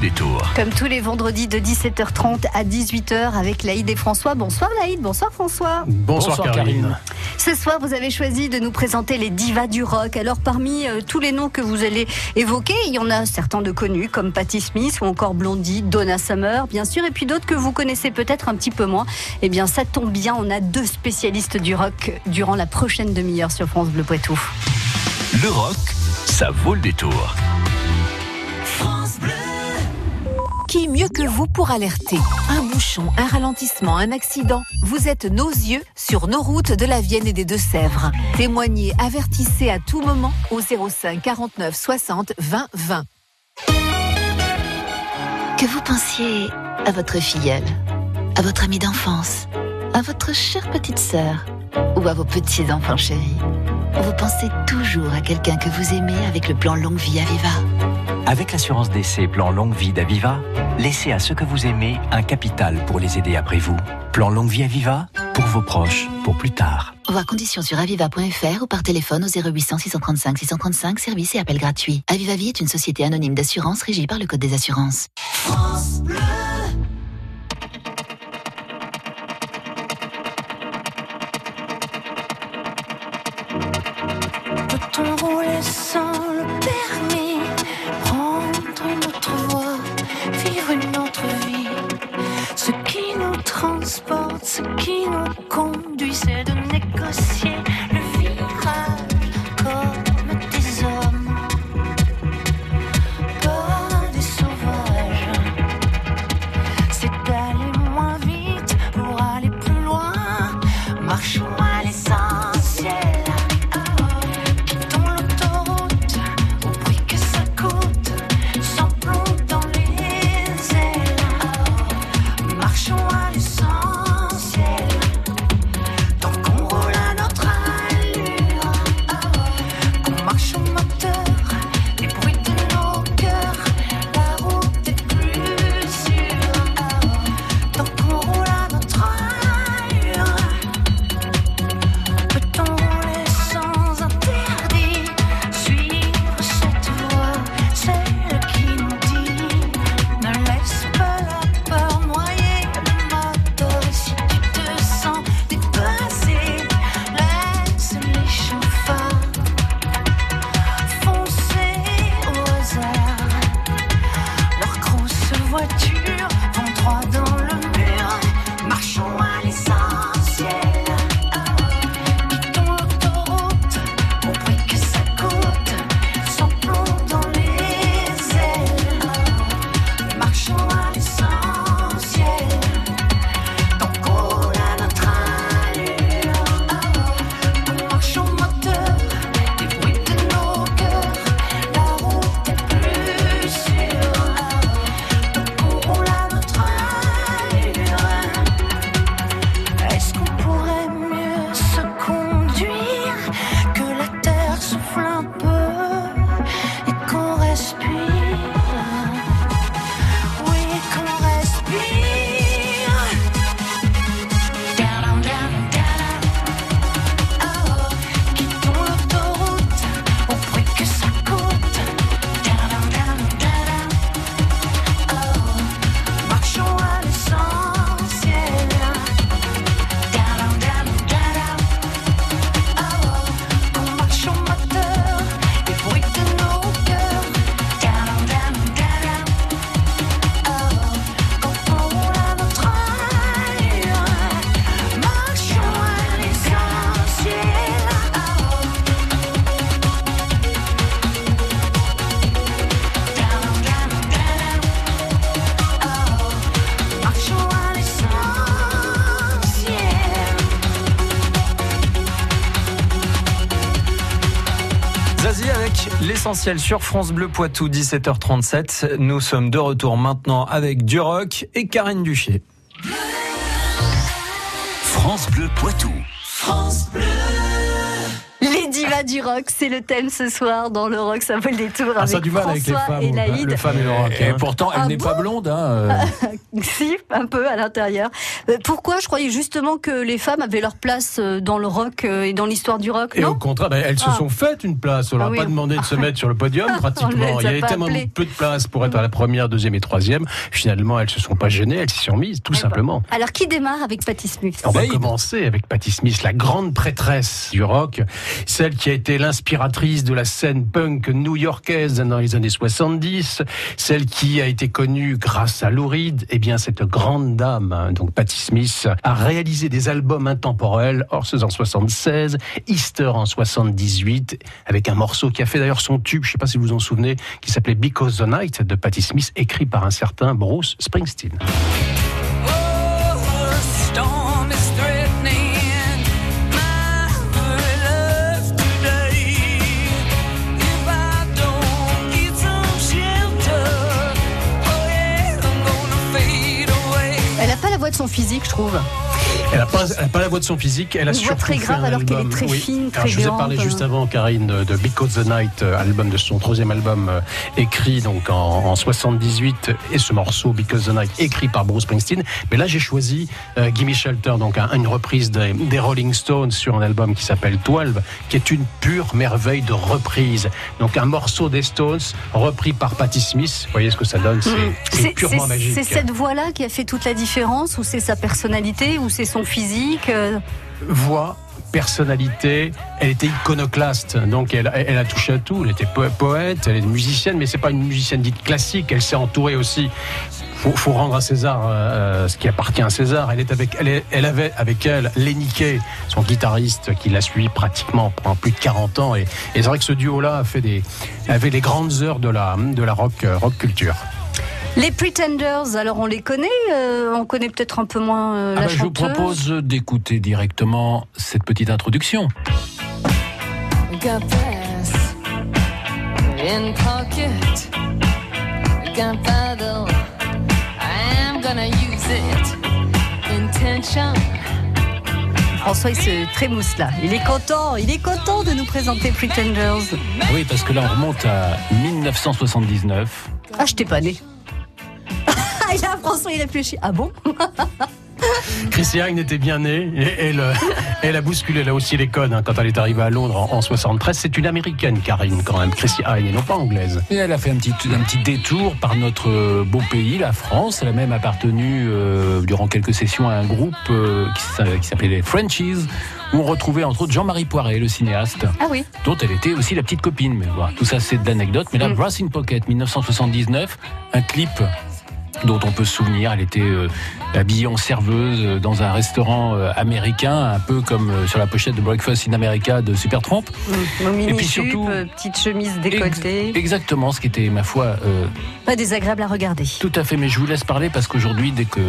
le détour. Comme tous les vendredis de 17h30 à 18h avec Laïd et François. Bonsoir Laïd, bonsoir François. Bonsoir, Karine. Ce soir, vous avez choisi de nous présenter les divas du rock. Alors, parmi euh, tous les noms que vous allez évoquer, il y en a certains de connus comme Patti Smith ou encore Blondie, Donna Summer, bien sûr, et puis d'autres que vous connaissez peut-être un petit peu moins. Eh bien, ça tombe bien, on a deux spécialistes du rock durant la prochaine demi-heure sur France Bleu Poitou. Le rock, ça vaut le détour. Qui mieux que vous pour alerter Un bouchon, un ralentissement, un accident. Vous êtes nos yeux sur nos routes de la Vienne et des Deux-Sèvres. Témoignez, avertissez à tout moment au 05 49 60 20 20. Que vous pensiez à votre filleule, à votre amie d'enfance, à votre chère petite sœur ou à vos petits-enfants chéris, vous pensez toujours à quelqu'un que vous aimez avec le plan Longue Vie Aviva. Avec l'assurance d'essai Plan Longue Vie d'Aviva, laissez à ceux que vous aimez un capital pour les aider après vous. Plan Longue Vie Aviva, pour vos proches, pour plus tard. Voir conditions sur aviva.fr ou par téléphone au 0800 635 635, service et appel gratuit. Aviva Vie est une société anonyme d'assurance régie par le Code des assurances. Peut-on rouler sans le permis? Transporte, ce qui nous conduit, c'est de négocier le virage l'essentiel sur France Bleu Poitou, 17h37. Nous sommes de retour maintenant avec du rock et Karine Duché. France Bleu Poitou. Les divas Du rock, c'est le thème ce soir dans le rock, ça vaut le détour Ah, avec ça a du mal avec les François femmes, et pas Laïd. et le rock. Et hein. pourtant, elle Ah n'est bon pas blonde. Hein, euh. Si, un peu à l'intérieur. Euh, Pourquoi Je croyais justement que les femmes avaient leur place euh, dans le rock et dans l'histoire du rock, Et au non contraire, ben, elles se Ah. sont faites une place. On leur Ah a oui. pas demandé de se mettre sur le podium, pratiquement. Il y avait tellement peu de place pour être à la première, deuxième et troisième. Finalement, elles se sont pas gênées, elles s'y sont mises, tout simplement. Alors qui démarre avec Patti Smith? On va commencer avec Patti Smith, la grande prêtresse du rock, celle qui a été l'inspiratrice de la scène punk new-yorkaise dans les années 70, celle qui a été connue grâce à Lou Reed. Eh bien, cette grande dame, hein, donc Patti Smith, a réalisé des albums intemporels, Horses en 76, Easter en 78, avec un morceau qui a fait d'ailleurs son tube, je ne sais pas si vous vous en souvenez, qui s'appelait Because the Night de Patti Smith, écrit par un certain Bruce Springsteen. storm de son physique, je trouve. Elle n'a pas, pas la voix de son physique, elle a Une voix très fait grave un alors qu'elle est très oui. fine, Alors, très je vous ai grande. parlé juste avant, Karine, de, Because the Night, euh, album de son troisième album euh, écrit donc en, en 78, et ce morceau Because the Night écrit par Bruce Springsteen. Mais là, j'ai choisi euh, Gimme Shelter, donc un- une reprise des, des Rolling Stones sur un album qui s'appelle 12, qui est une pure merveille de reprise. Donc un morceau des Stones repris par Patti Smith. Vous voyez ce que ça donne C'est C'est purement magique. c'est cette voix-là qui a fait toute la différence, ou c'est sa personnalité, ou c'est son physique euh, voix, personnalité, elle était iconoclaste, donc elle, a touché à tout. Elle était po- poète, elle est musicienne, mais c'est pas une musicienne dite classique. Elle s'est entourée aussi. Faut, faut rendre à César euh, ce qui appartient à César. Elle est avec, elle, avait avec elle Lenny son guitariste, qui l'a suivi pratiquement pendant plus de 40 ans. Et, et c'est vrai que ce duo-là a fait des, avait les grandes heures de la, de la rock, euh, rock culture. Les Pretenders, alors on les connaît, euh, on connaît peut-être un peu moins euh, Ah la bah, je vous chanteuse. propose d'écouter directement cette petite introduction. Gunpowder in pocket. Gunpowder, I'm gonna use it. Intention. François, il se trémousse là. Il est content, il est content de nous présenter Pretenders. Oui, parce que là, on remonte à 1979. Ah, je t'ai pas né. Ah, là, François, il réfléchit. Ah bon Chrissy Hine était bien née et elle, euh, elle a bousculé là aussi les codes hein, quand elle est arrivée à Londres en, en 73. C'est une américaine, Karine, quand même, Chrissy Hine, et non pas anglaise. Et elle a fait un petit, un petit détour par notre euh, beau pays, la France. Elle a même appartenu euh, durant quelques sessions à un groupe euh, qui s'a- qui s'appelait les Frenchies, où on retrouvait entre autres Jean-Marie Poiret, le cinéaste, Ah oui. dont elle était aussi la petite copine. Mais voilà, tout ça c'est de l'anecdote. Mais là, Mm. Brass in Pocket, 1979, un clip dont on peut se souvenir. Elle était euh, habillée en serveuse euh, dans un restaurant euh, américain, un peu comme euh, sur la pochette de Breakfast in America de Supertramp. Mon mini puis surtout- petite chemise décolletée. Exactement, ce qui était, ma foi, Pas désagréable à regarder. Tout à fait, mais je vous laisse parler parce qu'aujourd'hui, dès que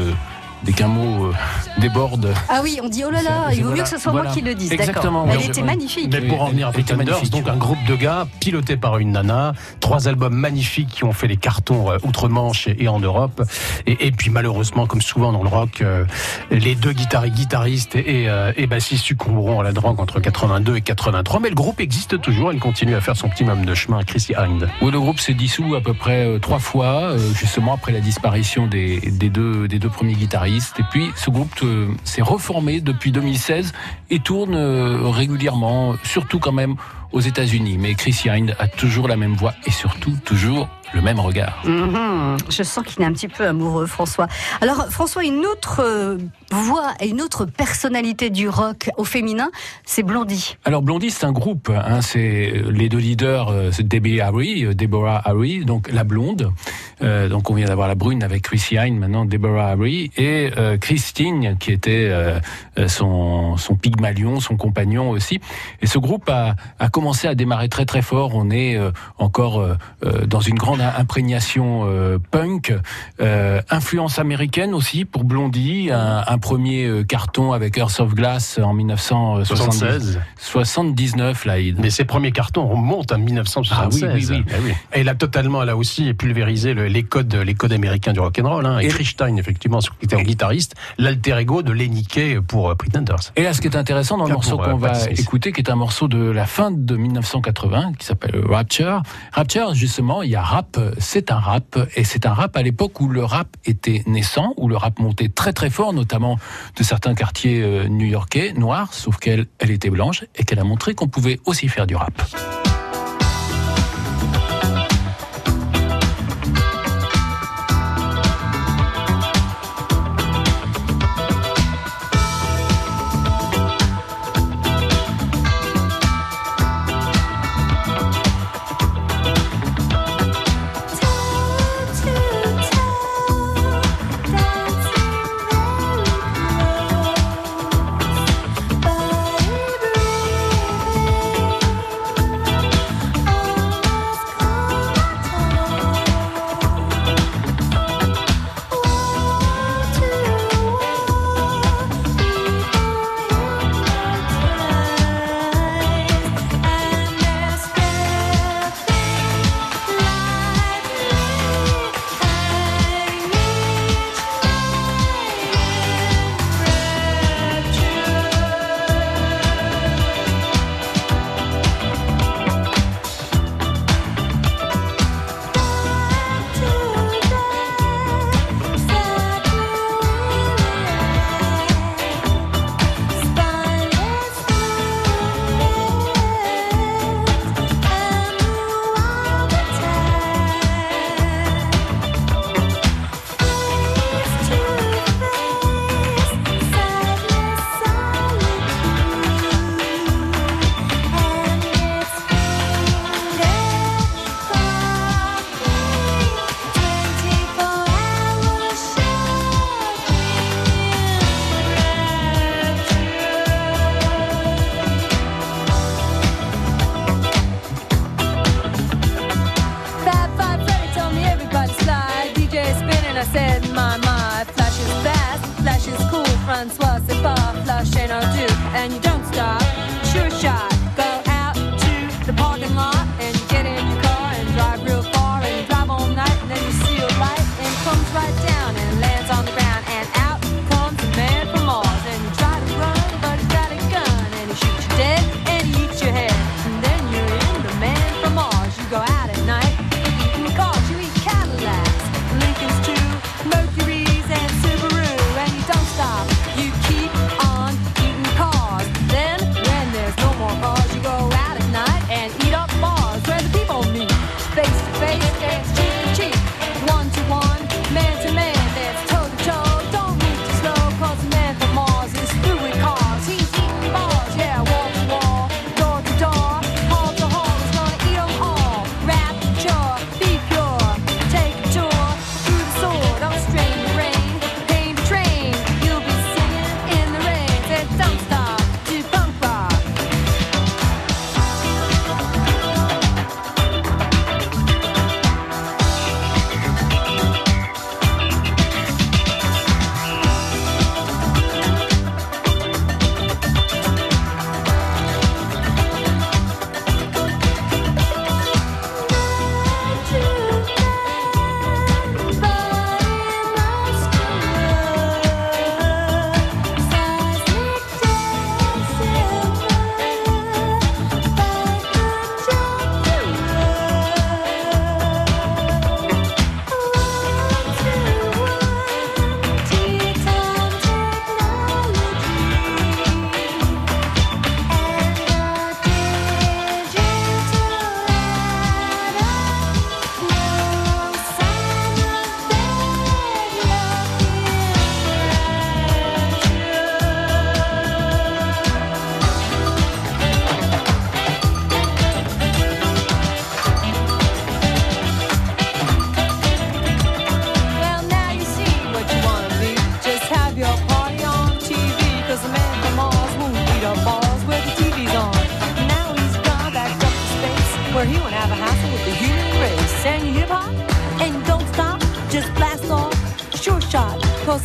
dès qu'un mot euh, déborde, Ah oui, on dit oh là là, il vaut voilà, mieux que ce soit voilà. moi qui le dise. Exactement, D'accord. oui, Elle était oui. magnifique. Mais pour en revenir à magnifique. donc un groupe de gars piloté par une nana, trois albums magnifiques qui ont fait les cartons euh, outre-Manche et, et en Europe. Et, et puis malheureusement, comme souvent dans le rock, euh, les deux guitaristes, guitaristes et, euh, et bassistes succomberont à la drogue entre 82 et 83. Mais le groupe existe toujours, il continue à faire son petit même de chemin, Chrissy Hind. où le groupe s'est dissous à peu près euh, trois fois, euh, justement après la disparition des, des deux des deux premiers guitaristes. Et puis ce groupe euh, s'est reformé depuis 2016 et tourne euh, régulièrement, surtout quand même aux États-Unis. Mais Chris Hind a toujours la même voix et surtout toujours le même regard. Mhm. Je sens qu'il est un petit peu amoureux, François. Alors, François, une autre euh, voix et une autre personnalité du rock au féminin, c'est Blondie. Alors Blondie, c'est un groupe. Hein, c'est les deux leaders, euh, c'est Debbie Harry, euh, Deborah Harry, donc la blonde. Euh, donc on vient d'avoir la brune avec Chrissy Hine, maintenant Deborah Harry et euh, Christine qui était euh, euh, son son Pygmalion, son compagnon aussi. Et ce groupe a, a commencé à démarrer très très fort. On est euh, encore euh, euh, dans une grande imprégnation punk, influence américaine aussi pour Blondie. Un, un premier carton avec Earth of Glass en 1976. 76. 79, là, il- Mais ses premiers cartons remontent à 1976. Ah oui, oui, oui. Et il a totalement, là aussi, pulvérisé le- les codes, les codes américains du rock'n'roll. Hein. Et, Et- effectivement, qui était un guitariste, l'alter ego de Lenny Kay pour Pretenders. Et là, ce qui est intéressant dans le morceau qu'on va écouter, qui est un morceau de la fin de de 1980 qui s'appelle Rapture. Rapture, justement, il y a rap, c'est un rap, et c'est un rap à l'époque où le rap était naissant, où le rap montait très très fort, notamment de certains quartiers euh, new-yorkais, noirs, sauf qu'elle elle était blanche, et qu'elle a montré qu'on pouvait aussi faire du rap. hacer. Thursday.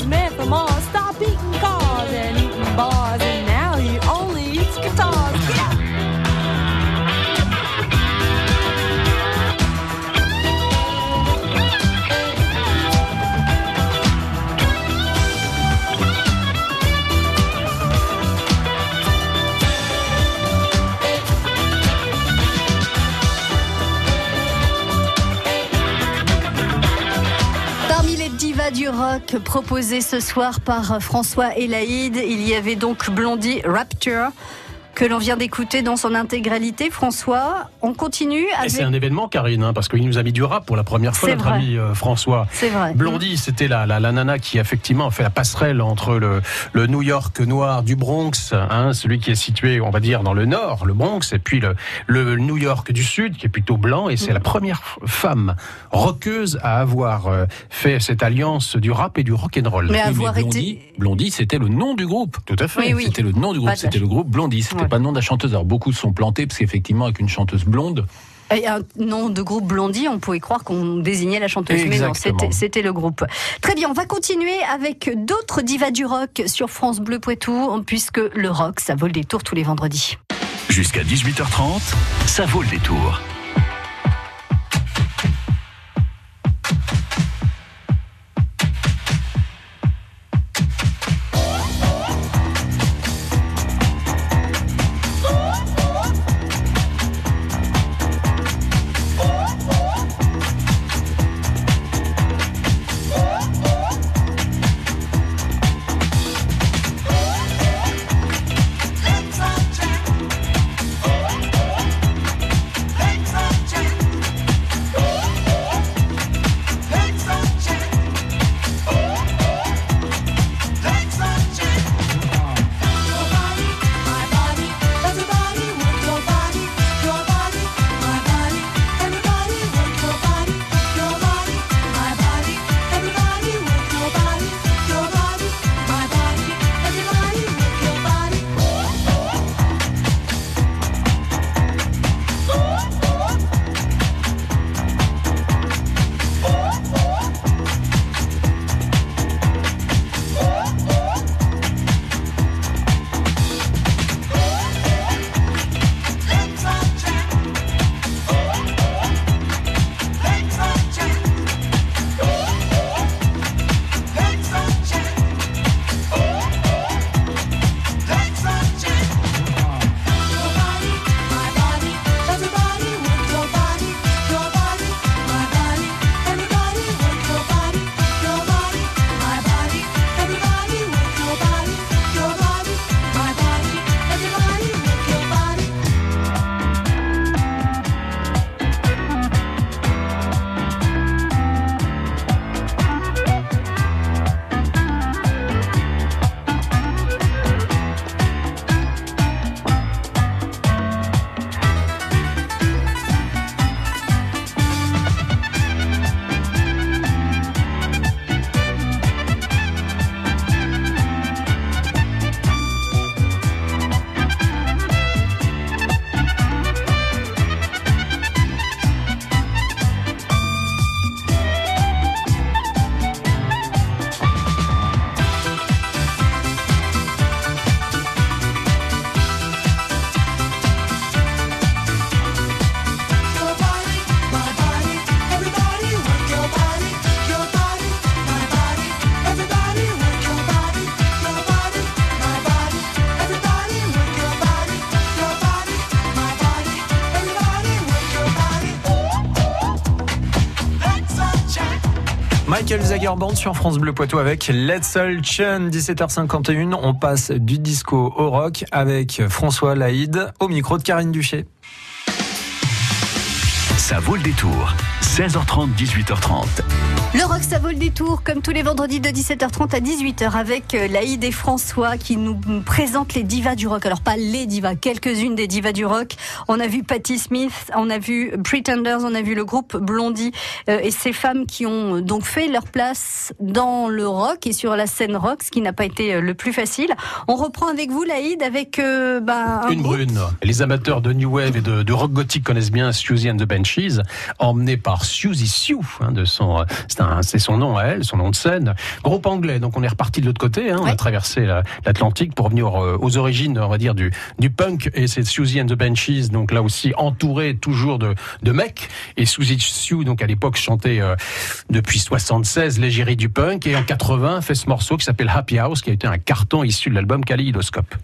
Man. Smith. Rock proposées ce soir par François Elaïd, il y avait donc Blondie Rapture que l'on vient d'écouter dans son intégralité. François, on continue Et avec... c'est un événement, Karine, hein, parce qu'il nous a mis du rap pour la première fois, C'est notre vrai. ami euh, François. C'est vrai. Blondie, c'était la, la, la nana qui effectivement a fait la passerelle entre le, le New York noir du Bronx, hein, celui qui est situé, on va dire, dans le nord, le Bronx, et puis le, le New York du sud, qui est plutôt blanc, et c'est la première femme rockeuse à avoir euh, fait cette alliance du rap et du rock and roll. Mais Oui, avoir Blondie, été... Blondie, c'était le nom du groupe. Tout à fait. Oui, oui. C'était le nom du groupe, c'était le groupe Blondie, c'était Ouais. pas le nom de la chanteuse. Alors beaucoup se sont plantés parce qu'effectivement avec une chanteuse blonde, Et un nom de groupe Blondie, on pouvait croire qu'on désignait la chanteuse. Mais non, c'était- c'était le groupe. Très bien, on va continuer avec d'autres divas du rock sur France Bleu Poitou, puisque le rock, ça vole des tours tous les vendredis. Jusqu'à 18h30, ça vaut le détour. Zagerband sur France Bleu Poitou avec Let's All Chun, 17h51. On passe du disco au rock avec François Laïd au micro de Karine Duché. Ça vaut le détour. 16h30, 18h30. Le rock, ça vaut le détour, comme tous les vendredis de 17h30 à 18h, avec euh, Laïd et François qui nous présentent les divas du rock. Alors, pas les divas, quelques-unes des divas du rock. On a vu Patti Smith, on a vu Pretenders, on a vu le groupe Blondie euh, et ces femmes qui ont euh, donc fait leur place dans le rock et sur la scène rock, ce qui n'a pas été le plus facile. On reprend avec vous, Laïd, avec euh, bah, un Une groupe- brune. Les amateurs de New Wave et de, de rock gothique connaissent bien Susie and the Benchies, emmenée par Susie Sue, hein, de son, euh, c'est un- c'est son nom à elle, son nom de scène. Groupe anglais, donc on est reparti de l'autre côté, hein, on a traversé la- l'Atlantique pour venir euh, aux origines, on va dire, du, du punk, et c'est Susie and the Benchies, donc là aussi entouré toujours de, de mecs, et Susie Sue, donc à l'époque chantait euh, depuis 76 l'égérie du punk, et en 80 fait ce morceau qui s'appelle Happy House, qui a été un carton issu de l'album Kaleidoscope.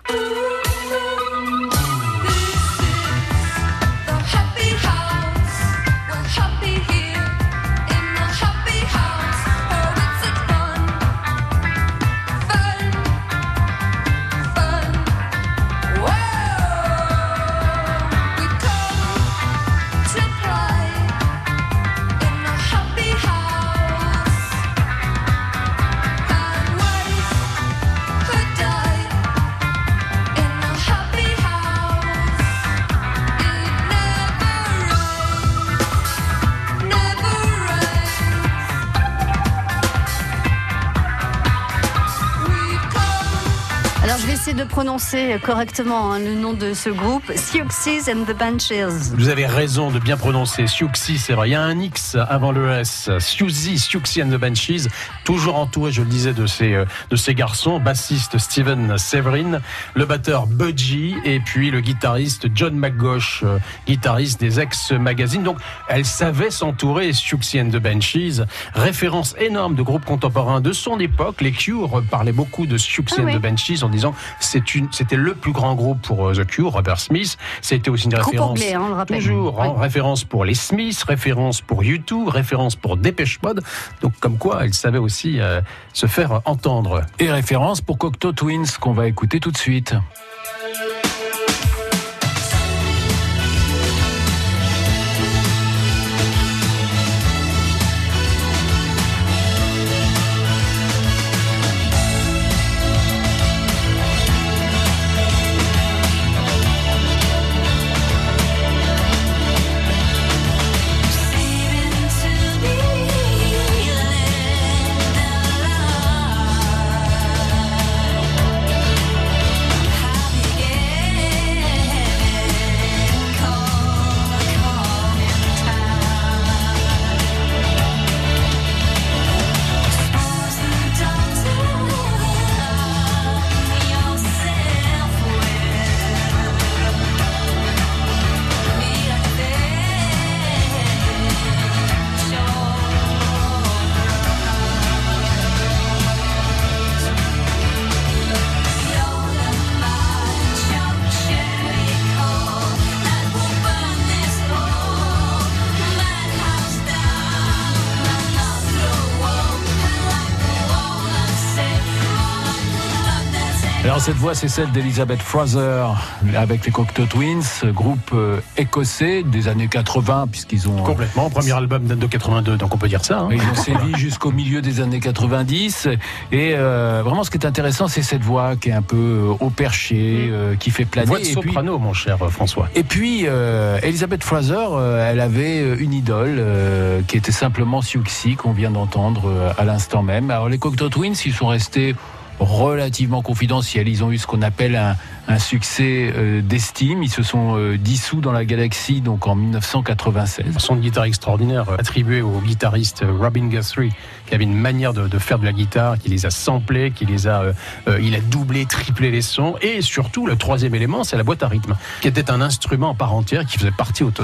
Je vais essayer de prononcer correctement hein, le nom de ce groupe. Siouxsies and the Benches. Vous avez raison de bien prononcer Siouxsie, c'est vrai. Il y a un X avant le S. Siouxsie, Siouxsie and the Banshees, toujours entouré, je le disais, de ces, euh, de ces garçons. Bassiste Steven Severin, le batteur Budgie et puis le guitariste John McGosh, euh, guitariste des ex-magazines. Donc, elle savait s'entourer, Siouxsie and the Banshees. Référence énorme de groupes contemporains de son époque. Les Cure parlaient beaucoup de Siouxsie Ah and oui. the Banshees en disant c'est une, c'était le plus grand groupe pour euh, The Cure, Robert Smith. C'était aussi une Groupe référence. anglais, hein, on le rappelle. Toujours, hein, référence pour les Smiths, référence pour U2, référence pour Dépêche Mode. Donc, comme quoi, elle savait aussi euh, se faire entendre. Et référence pour Cocteau Twins qu'on va écouter tout de suite. Cette voix, c'est celle d'Elizabeth Fraser avec les Cocteau Twins, groupe euh, écossais des années 80 puisqu'ils ont Complètement. Premier album date de 82, donc on peut dire ça. hein. ils ont sévi jusqu'au milieu des années 90 et euh, vraiment ce qui est intéressant c'est cette voix qui est un peu euh, au perché, euh, qui fait planer Voix de et puis- soprano, mon cher euh, François. et puis, euh, Elizabeth Fraser, euh, elle avait euh, une idole euh, qui était simplement Siouxsie, qu'on vient d'entendre euh, à l'instant même. Alors, les Cocteau Twins, ils sont restés relativement confidentiels. Ils ont eu ce qu'on appelle un, un succès euh, d'estime. Ils se sont euh, dissous dans la galaxie donc en 1996. Son de guitare extraordinaire, euh, attribué au guitariste Robin Guthrie, qui avait une manière de, de faire de la guitare, qui les a samplés, qui les a, euh, il a doublé, triplé les sons, et surtout le troisième élément, c'est la boîte à rythme, qui était un instrument à part entière, qui faisait partie auto-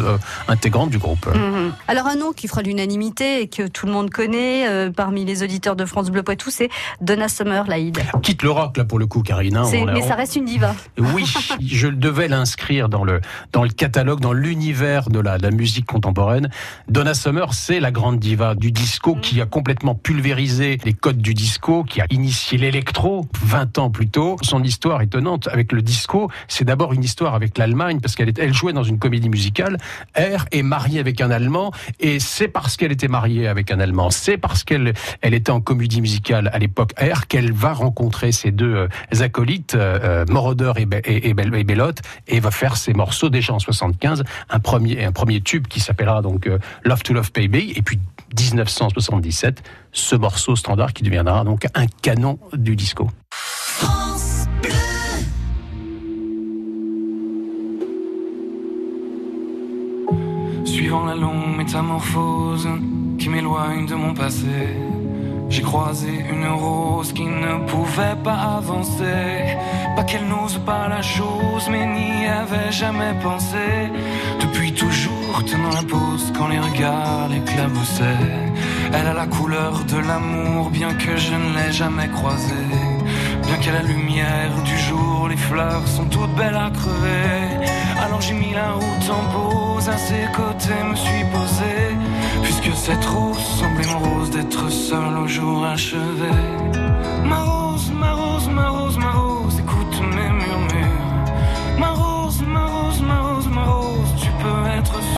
intégrante du groupe. Mhm. Alors un nom qui fera l'unanimité et que tout le monde connaît euh, parmi les auditeurs de France Bleu Poitou, c'est Donna Summer, Laïd. Quitte le rock là pour le coup, Karine. hein, C'est- on a- mais on- ça reste une diva. Oui, je devais l'inscrire dans le, dans le catalogue, dans l'univers de la, la musique contemporaine. Donna Summer, c'est la grande diva du disco qui a complètement pulvérisé les codes du disco, qui a initié l'électro 20 ans plus tôt. Son histoire étonnante avec le disco, c'est d'abord une histoire avec l'Allemagne parce qu'elle elle jouait dans une comédie musicale. R est mariée avec un Allemand et c'est parce qu'elle était mariée avec un Allemand, c'est parce qu'elle elle était en comédie musicale à l'époque R qu'elle va rencontrer ces deux euh, acolytes, euh, euh, Moroder et, Et, et, Bel- et Bellotte, et va faire ces morceaux déjà en 75, un premier, un premier tube qui s'appellera donc euh, Love to Love Baby, et puis 1977, ce morceau standard qui deviendra donc un canon du disco. Suivant la longue métamorphose qui m'éloigne de mon passé, j'ai croisé une rose qui ne pouvait pas avancer. Pas qu'elle n'ose pas la chose, mais n'y avait jamais pensé. Depuis toujours tenant la pose quand les regards l'éclaboussaient. Elle a la couleur de l'amour, bien que je ne l'ai jamais croisée. Bien qu'à la lumière du jour, les fleurs sont toutes belles à crever. Alors j'ai mis la route en pause, à ses côtés me suis posé. Puisque cette rose semblait mon rose d'être seul au jour achevé. Ma rose,